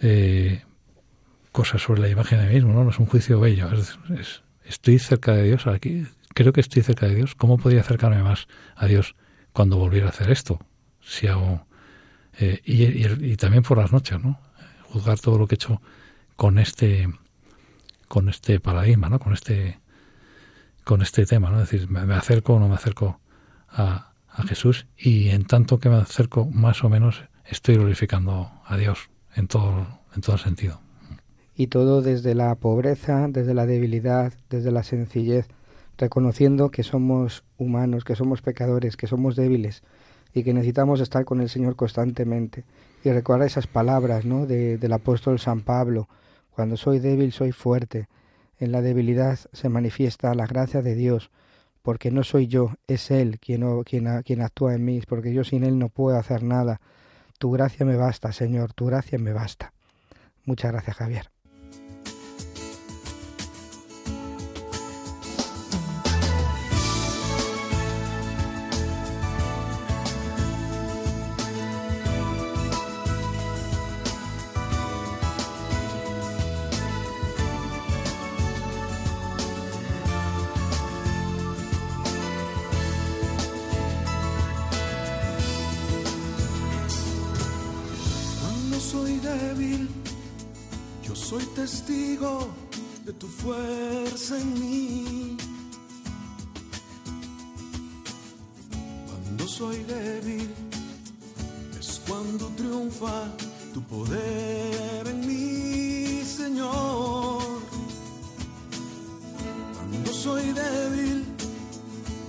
eh, cosas sobre la imagen de mí mismo, ¿no? es un juicio bello. estoy cerca de Dios aquí, creo que estoy cerca de Dios. ¿Cómo podría acercarme más a Dios cuando volviera a hacer esto? Si hago eh, y, también por las noches, ¿no? Juzgar todo lo que he hecho con este con este paradigma, ¿no? Con este con este tema, ¿no? Es decir, me, acerco o no me acerco a, a Jesús y en tanto que me acerco más o menos estoy glorificando a Dios en todo, en todo sentido. Y todo desde la pobreza, desde la debilidad, desde la sencillez, reconociendo que somos humanos, que somos pecadores, que somos débiles y que necesitamos estar con el Señor constantemente. Y recordar esas palabras ¿no? de, del apóstol San Pablo, cuando soy débil soy fuerte. En la debilidad se manifiesta la gracia de Dios, porque no soy yo, es Él quien, quien, quien actúa en mí, porque yo sin Él no puedo hacer nada. Tu gracia me basta, Señor, tu gracia me basta. Muchas gracias, Javier. soy débil, yo soy testigo de tu fuerza en mí. Cuando soy débil, es cuando triunfa tu poder en mí, Señor. Cuando soy débil,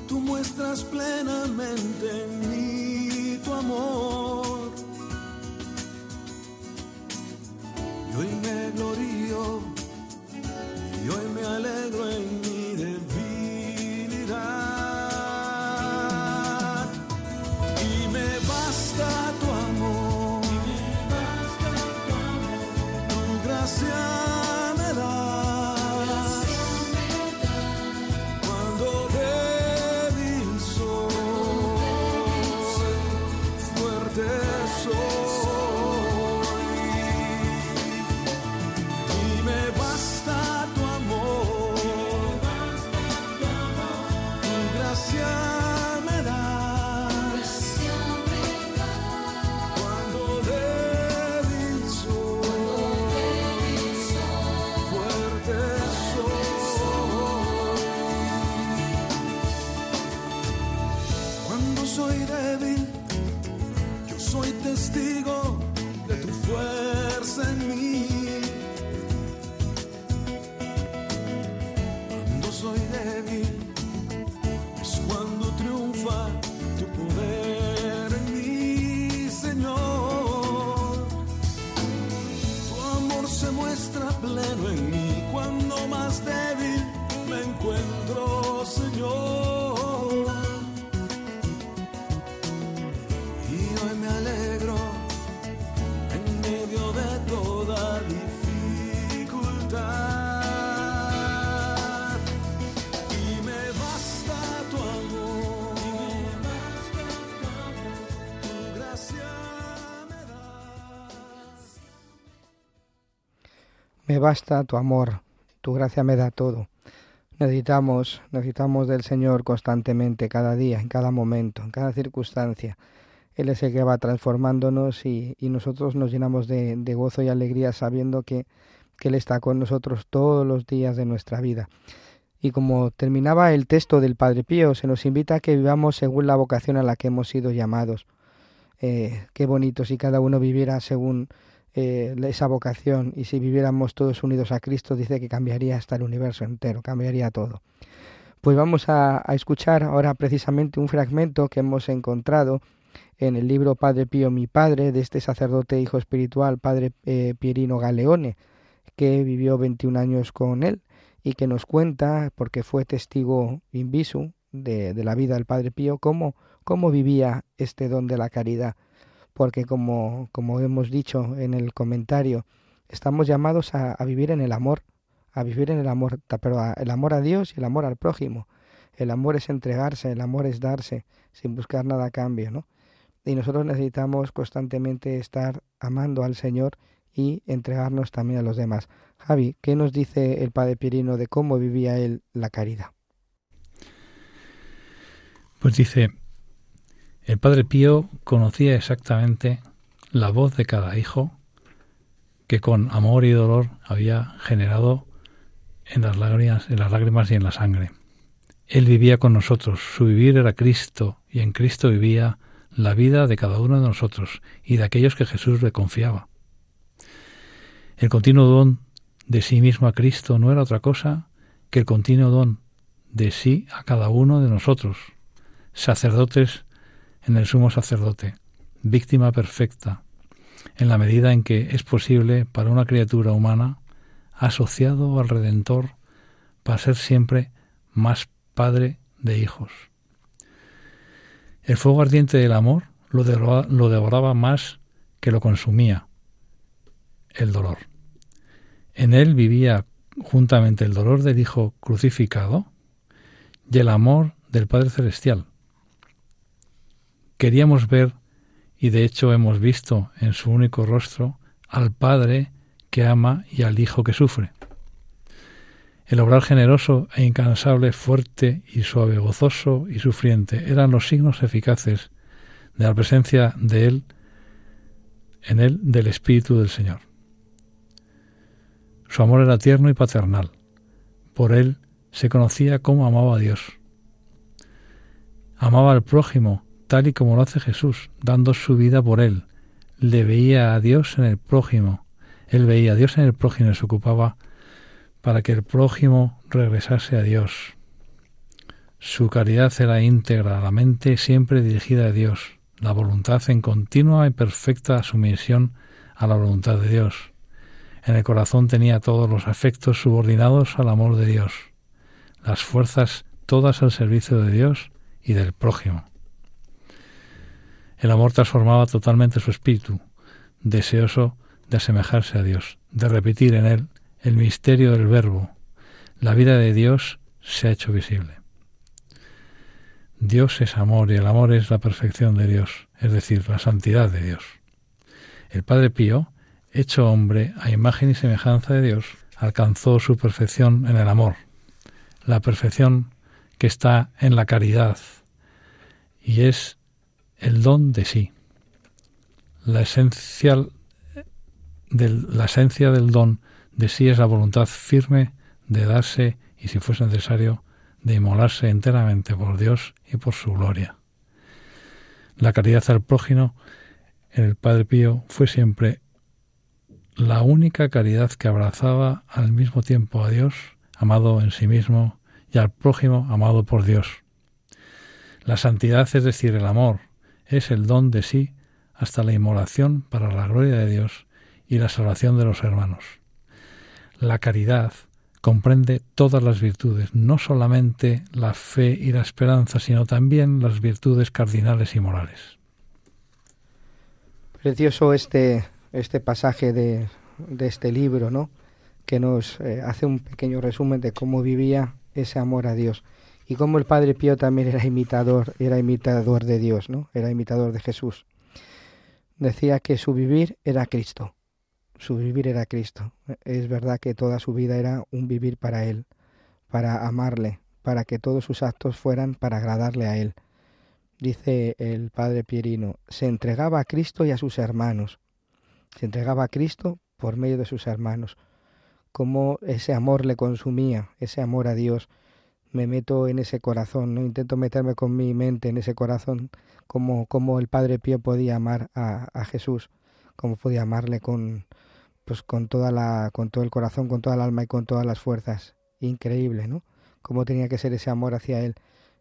tú muestras plenamente en mí tu amor. glorio. Me basta tu amor, tu gracia me da todo. Necesitamos, necesitamos del Señor constantemente, cada día, en cada momento, en cada circunstancia. Él es el que va transformándonos y, nosotros nos llenamos de, gozo y alegría sabiendo que, que Él está con nosotros todos los días de nuestra vida. Y como terminaba el texto del Padre Pío, se nos invita a que vivamos según la vocación a la que hemos sido llamados. Eh, qué bonito si cada uno viviera según eh, esa vocación y si viviéramos todos unidos a Cristo, dice que cambiaría hasta el universo entero, cambiaría todo. Pues vamos a, escuchar ahora precisamente un fragmento que hemos encontrado en el libro Padre Pío, mi padre, de este sacerdote hijo espiritual, Padre eh, Pierino Galeone, que vivió 21 años con él y que nos cuenta, porque fue testigo in visu de, la vida del Padre Pío, cómo, cómo vivía este don de la caridad porque como, como hemos dicho en el comentario, estamos llamados a, vivir en el amor, a vivir en el amor, pero el amor a Dios y el amor al prójimo. El amor es entregarse, el amor es darse, sin buscar nada a cambio, ¿no? Y nosotros necesitamos constantemente estar amando al Señor y entregarnos también a los demás. Javi, ¿qué nos dice el Padre Pirino de cómo vivía él la caridad? Pues dice, el padre Pío conocía exactamente la voz de cada hijo que con amor y dolor había generado en las lágrimas, en las lágrimas y en la sangre. Él vivía con nosotros, su vivir era Cristo, y en Cristo vivía la vida de cada uno de nosotros y de aquellos que Jesús le confiaba. El continuo don de sí mismo a Cristo no era otra cosa que el continuo don de sí a cada uno de nosotros, sacerdotes en el sumo sacerdote, víctima perfecta, en la medida en que es posible para una criatura humana asociado al Redentor para ser siempre más padre de hijos. El fuego ardiente del amor lo devoraba, lo devoraba más que lo consumía, el dolor. En él vivía juntamente el dolor del Hijo crucificado y el amor del Padre Celestial, Queríamos ver, y de hecho hemos visto en su único rostro, al Padre que ama y al Hijo que sufre. El obrar generoso e incansable, fuerte y suave, gozoso y sufriente eran los signos eficaces de la presencia de Él, en Él del Espíritu del Señor. Su amor era tierno y paternal. Por Él se conocía cómo amaba a Dios. Amaba al prójimo tal y como lo hace Jesús, dando su vida por él. Le veía a Dios en el prójimo. Él veía a Dios en el prójimo y se ocupaba para que el prójimo regresase a Dios. Su caridad era íntegra, la mente siempre dirigida a Dios, la voluntad en continua y perfecta sumisión a la voluntad de Dios. En el corazón tenía todos los afectos subordinados al amor de Dios, las fuerzas todas al servicio de Dios y del prójimo. El amor transformaba totalmente su espíritu, deseoso de asemejarse a Dios, de repetir en él el misterio del Verbo. La vida de Dios se ha hecho visible. Dios es amor y el amor es la perfección de Dios. es decir, la santidad de Dios. El Padre Pío, hecho hombre a imagen y semejanza de Dios, alcanzó su perfección en el amor, la perfección que está en la caridad, y es el don de sí. La, esencial del, la esencia del don de sí es la voluntad firme de darse y, si fuese necesario, de inmolarse enteramente por Dios y por su gloria. La caridad al prójimo en el Padre Pío fue siempre la única caridad que abrazaba al mismo tiempo a Dios, amado en sí mismo, y al prójimo, amado por Dios. La santidad, es decir, el amor, es el don de sí hasta la inmolación para la gloria de Dios y la salvación de los hermanos. La caridad comprende todas las virtudes, no solamente la fe y la esperanza, sino también las virtudes cardinales y morales. Precioso este, este pasaje de, de este libro, ¿no? que nos eh, hace un pequeño resumen de cómo vivía ese amor a Dios y cómo el Padre Pío también era imitador, era imitador de Dios, ¿no? Era imitador de Jesús. Decía que su vivir era Cristo. Su vivir era Cristo. Es verdad que toda su vida era un vivir para Él, para amarle, para que todos sus actos fueran para agradarle a Él. Dice el Padre Pierino, se entregaba a Cristo y a sus hermanos. Se entregaba a Cristo por medio de sus hermanos. Cómo ese amor le consumía, ese amor a Dios, me meto en ese corazón, no intento meterme con mi mente en ese corazón, como, como el Padre Pío podía amar a, a Jesús, como podía amarle con, pues con toda la, con todo el corazón, con toda el alma y con todas las fuerzas. Increíble, ¿no? Cómo tenía que ser ese amor hacia él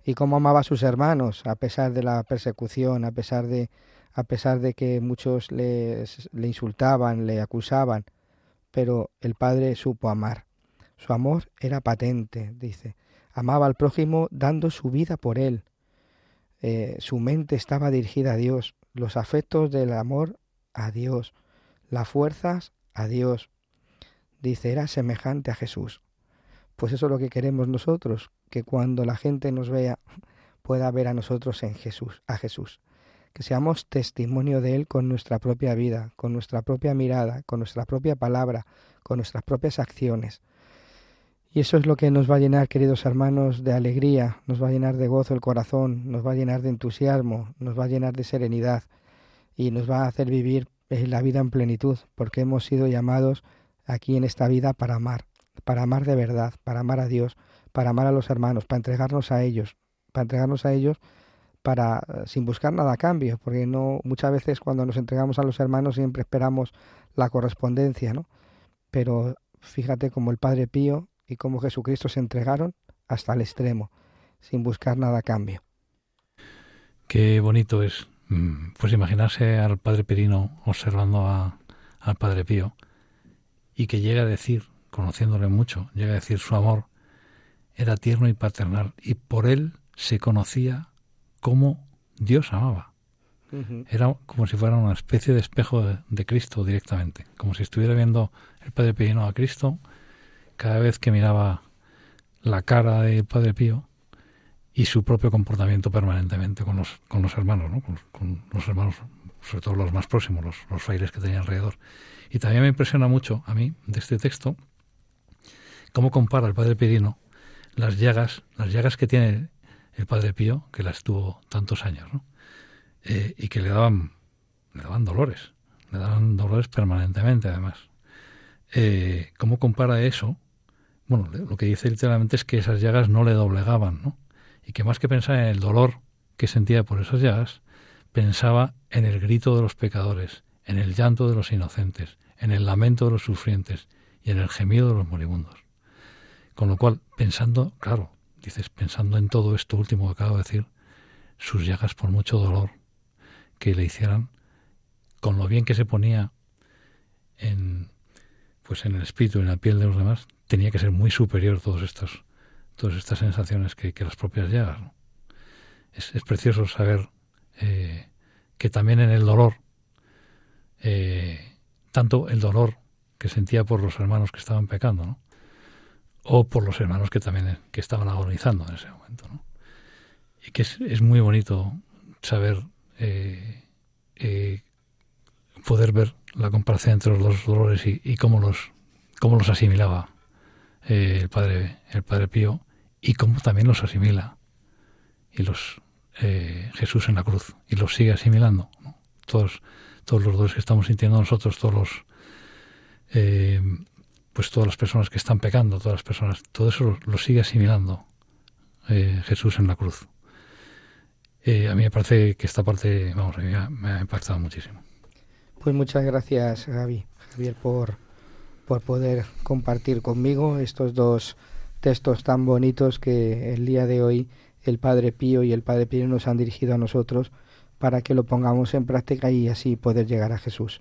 y cómo amaba a sus hermanos a pesar de la persecución, a pesar de a pesar de que muchos le, le insultaban, le acusaban, pero el padre supo amar. Su amor era patente, dice amaba al prójimo dando su vida por él. Eh, su mente estaba dirigida a Dios, los afectos del amor a Dios, las fuerzas a Dios. Dice, era semejante a Jesús. Pues eso es lo que queremos nosotros, que cuando la gente nos vea <laughs> pueda ver a nosotros en Jesús, a Jesús. Que seamos testimonio de Él con nuestra propia vida, con nuestra propia mirada, con nuestra propia palabra, con nuestras propias acciones. Y eso es lo que nos va a llenar, queridos hermanos, de alegría, nos va a llenar de gozo el corazón, nos va a llenar de entusiasmo, nos va a llenar de serenidad y nos va a hacer vivir eh, la vida en plenitud, porque hemos sido llamados aquí en esta vida para amar, para amar de verdad, para amar a Dios, para amar a los hermanos, para entregarnos a ellos, para entregarnos a ellos para sin buscar nada a cambio, porque no muchas veces cuando nos entregamos a los hermanos siempre esperamos la correspondencia, ¿no? Pero fíjate como el Padre Pío y cómo Jesucristo se entregaron hasta el extremo, sin buscar nada a cambio. Qué bonito es, mm, pues imaginarse al Padre Perino observando al Padre Pío y que llega a decir, conociéndole mucho, llega a decir su amor era tierno y paternal y por él se conocía cómo Dios amaba. Era como si fuera una especie de espejo de, de, Cristo directamente, como si estuviera viendo el Padre Perino a Cristo cada vez que miraba la cara del Padre Pío y su propio comportamiento permanentemente con los, con los hermanos, ¿no? con, los hermanos, sobre todo los más próximos, los, los frailes que tenía alrededor. Y también me impresiona mucho a mí de este texto cómo compara el Padre Pirino las llagas, las llagas que tiene el Padre Pío, que las tuvo tantos años, ¿no? Eh, y que le daban, le daban dolores, le daban dolores permanentemente además. Eh, ¿Cómo compara eso bueno, lo que dice literalmente es que esas llagas no le doblegaban, ¿no? Y que más que pensar en el dolor que sentía por esas llagas, pensaba en el grito de los pecadores, en el llanto de los inocentes, en el lamento de los sufrientes y en el gemido de los moribundos. Con lo cual, pensando, claro, dices, pensando en todo esto último que acabo de decir, sus llagas por mucho dolor que le hicieran, con lo bien que se ponía en pues en el espíritu, en la piel de los demás, tenía que ser muy superior todos estos, todas estas sensaciones que, las propias llagas. Es, precioso saber eh, que también en el dolor, eh, tanto el dolor que sentía por los hermanos que estaban pecando, o por los hermanos que también que estaban agonizando en ese momento. ¿no? Y que es, muy bonito saber eh, eh, poder ver la comparación entre los dos dolores y, cómo los cómo los asimilaba eh, el padre el padre Pío y cómo también los asimila y los eh, Jesús en la cruz y los sigue asimilando todos todos los dolores que estamos sintiendo nosotros todos los pues todas las personas que están pecando todas las personas todo eso lo, sigue asimilando Jesús en la cruz. A mí me parece que esta parte vamos me ha impactado muchísimo. Pues muchas gracias, Javi, Javier, por, por poder compartir conmigo estos dos textos tan bonitos que el día de hoy el Padre Pío y el Padre Pío nos han dirigido a nosotros para que lo pongamos en práctica y así poder llegar a Jesús.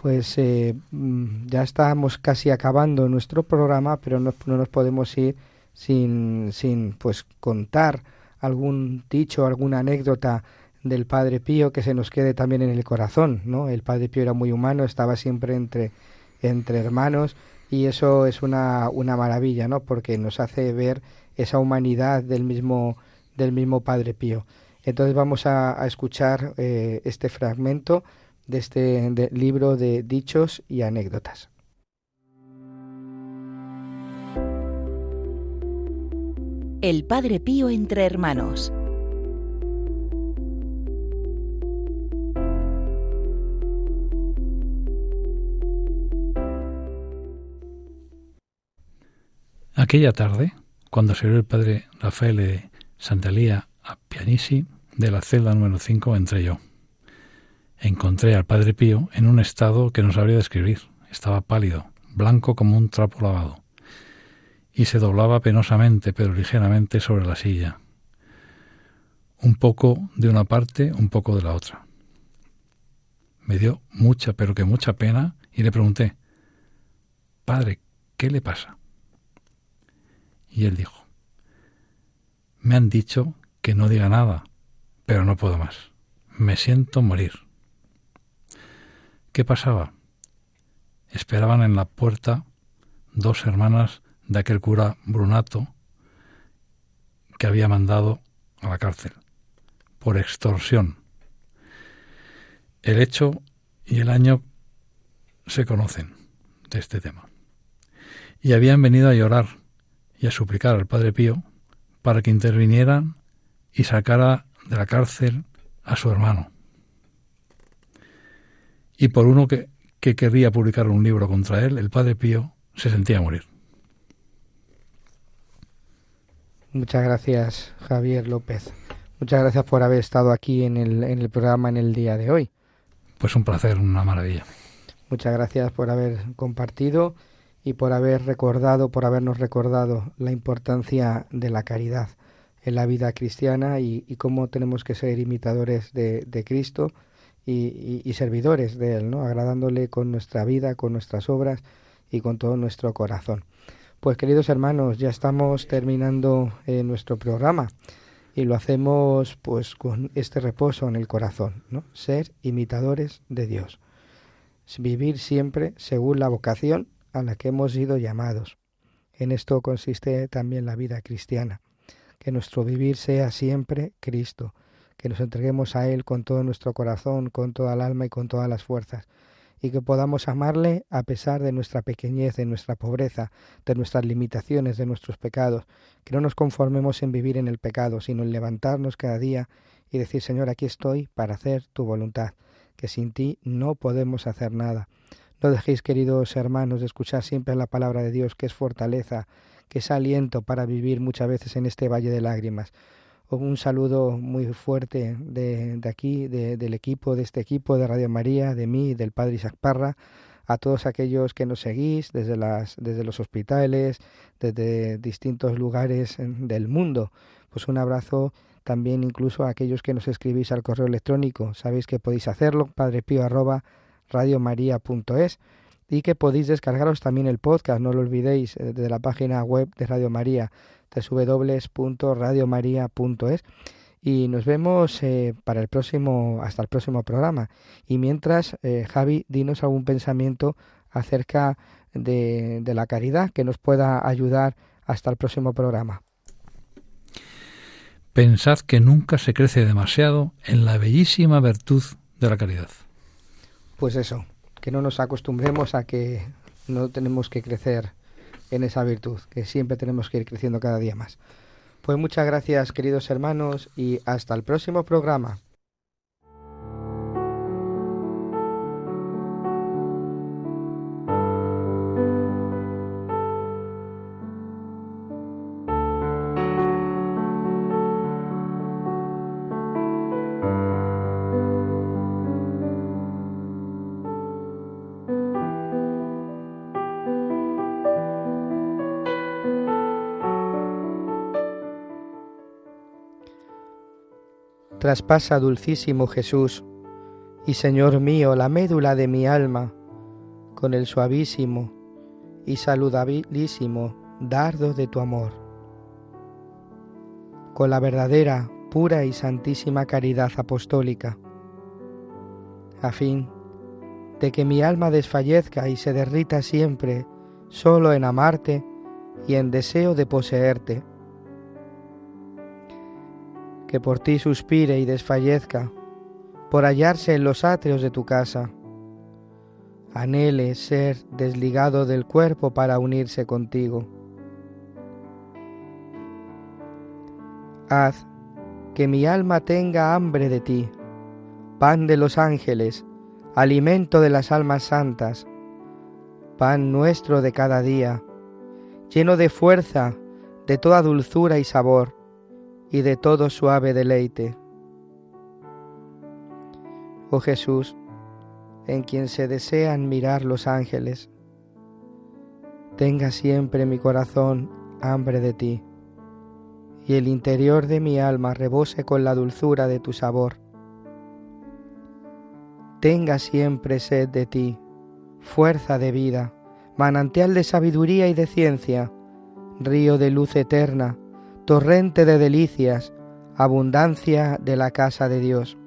Pues eh, mm, ya estamos casi acabando nuestro programa, pero no, no nos podemos ir sin, sin pues contar algún dicho, alguna anécdota del Padre Pío que se nos quede también en el corazón, ¿no? El Padre Pío era muy humano, estaba siempre entre, entre hermanos y eso es una, una maravilla, ¿no? Porque nos hace ver esa humanidad del mismo, del mismo Padre Pío. Entonces vamos a, escuchar eh, este fragmento de este libro de dichos y anécdotas. El Padre Pío entre hermanos. Aquella tarde, cuando salió el padre Rafael de Santalía a Pianisi, de la celda número 5 entré yo. Encontré al padre Pío en un estado que no sabría describir. Estaba pálido, blanco como un trapo lavado, y se doblaba penosamente pero ligeramente sobre la silla. Un poco de una parte, un poco de la otra. Me dio mucha, pero que mucha pena, y le pregunté, Padre, ¿qué le pasa? Y él dijo, me han dicho que no diga nada, pero no puedo más. Me siento morir. ¿Qué pasaba? Esperaban en la puerta dos hermanas de aquel cura Brunato que había mandado a la cárcel por extorsión. El hecho y el año se conocen de este tema. Y habían venido a llorar y a suplicar al Padre Pío para que interviniera y sacara de la cárcel a su hermano. Y por uno que, que querría publicar un libro contra él, el Padre Pío se sentía morir. Muchas gracias, Javier López. Muchas gracias por haber estado aquí en el, en el programa en el día de hoy. Pues un placer, una maravilla. Muchas gracias por haber compartido y por haber recordado, por habernos recordado la importancia de la caridad en la vida cristiana y, cómo tenemos que ser imitadores de, Cristo y, servidores de Él, ¿no? agradándole con nuestra vida, con nuestras obras y con todo nuestro corazón. Pues queridos hermanos, ya estamos terminando eh, nuestro programa y lo hacemos pues con este reposo en el corazón, ¿no? Ser imitadores de Dios. Vivir siempre según la vocación a la que hemos sido llamados. En esto consiste también la vida cristiana, que nuestro vivir sea siempre Cristo, que nos entreguemos a Él con todo nuestro corazón, con toda el alma y con todas las fuerzas, y que podamos amarle a pesar de nuestra pequeñez, de nuestra pobreza, de nuestras limitaciones, de nuestros pecados, que no nos conformemos en vivir en el pecado, sino en levantarnos cada día y decir, Señor, aquí estoy para hacer tu voluntad, que sin ti no podemos hacer nada. No dejéis, queridos hermanos, de escuchar siempre la palabra de Dios, que es fortaleza, que es aliento para vivir muchas veces en este valle de lágrimas. Un saludo muy fuerte de, aquí, del equipo, de este equipo de Radio María, de mí, del Padre Isaac Parra, a todos aquellos que nos seguís desde, las, desde los hospitales, desde distintos lugares del mundo. Pues un abrazo también incluso a aquellos que nos escribís al correo electrónico. Sabéis que podéis hacerlo, padrepío arroba radiomaria.es y que podéis descargaros también el podcast, no lo olvidéis, eh, de la página web de Radio María, www.radiomaria.es y nos vemos eh, para el próximo, hasta el próximo programa. Y mientras, eh, Javi, dinos algún pensamiento acerca de, de la caridad que nos pueda ayudar hasta el próximo programa. Pensad que nunca se crece demasiado en la bellísima virtud de la caridad. Pues eso, que no nos acostumbremos a que no tenemos que crecer en esa virtud, que siempre tenemos que ir creciendo cada día más. Pues muchas gracias queridos hermanos y hasta el próximo programa. Traspasa, dulcísimo Jesús, y Señor mío, la médula de mi alma, con el suavísimo y saludabilísimo dardo de tu amor. Con la verdadera, pura y santísima caridad apostólica, a fin de que mi alma desfallezca y se derrita siempre solo en amarte y en deseo de poseerte que por ti suspire y desfallezca, por hallarse en los atrios de tu casa. Anhele ser desligado del cuerpo para unirse contigo. Haz que mi alma tenga hambre de ti, pan de los ángeles, alimento de las almas santas, pan nuestro de cada día, lleno de fuerza, de toda dulzura y sabor y de todo suave deleite. Oh Jesús, en quien se desean mirar los ángeles, tenga siempre mi corazón hambre de ti, y el interior de mi alma rebose con la dulzura de tu sabor. Tenga siempre sed de ti, fuerza de vida, manantial de sabiduría y de ciencia, río de luz eterna, torrente de delicias, abundancia de la casa de Dios.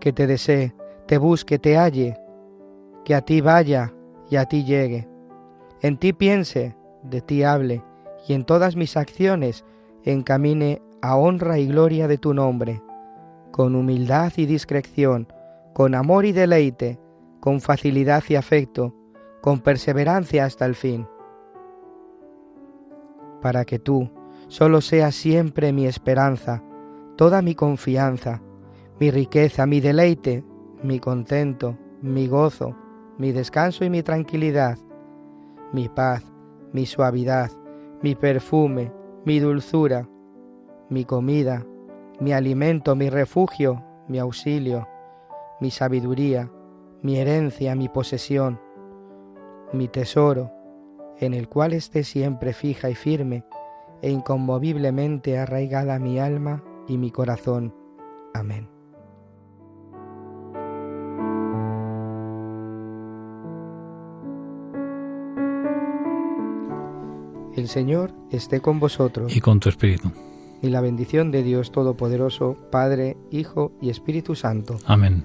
Que te desee, te busque, te halle, que a ti vaya y a ti llegue. En ti piense, de ti hable, y en todas mis acciones encamine a honra y gloria de tu nombre, con humildad y discreción, con amor y deleite, con facilidad y afecto, con perseverancia hasta el fin para que tú solo seas siempre mi esperanza, toda mi confianza, mi riqueza, mi deleite, mi contento, mi gozo, mi descanso y mi tranquilidad, mi paz, mi suavidad, mi perfume, mi dulzura, mi comida, mi alimento, mi refugio, mi auxilio, mi sabiduría, mi herencia, mi posesión, mi tesoro, en el cual esté siempre fija y firme e inconmoviblemente arraigada mi alma y mi corazón. Amén. El Señor esté con vosotros. Y con tu espíritu. Y la bendición de Dios Todopoderoso, Padre, Hijo y Espíritu Santo. Amén.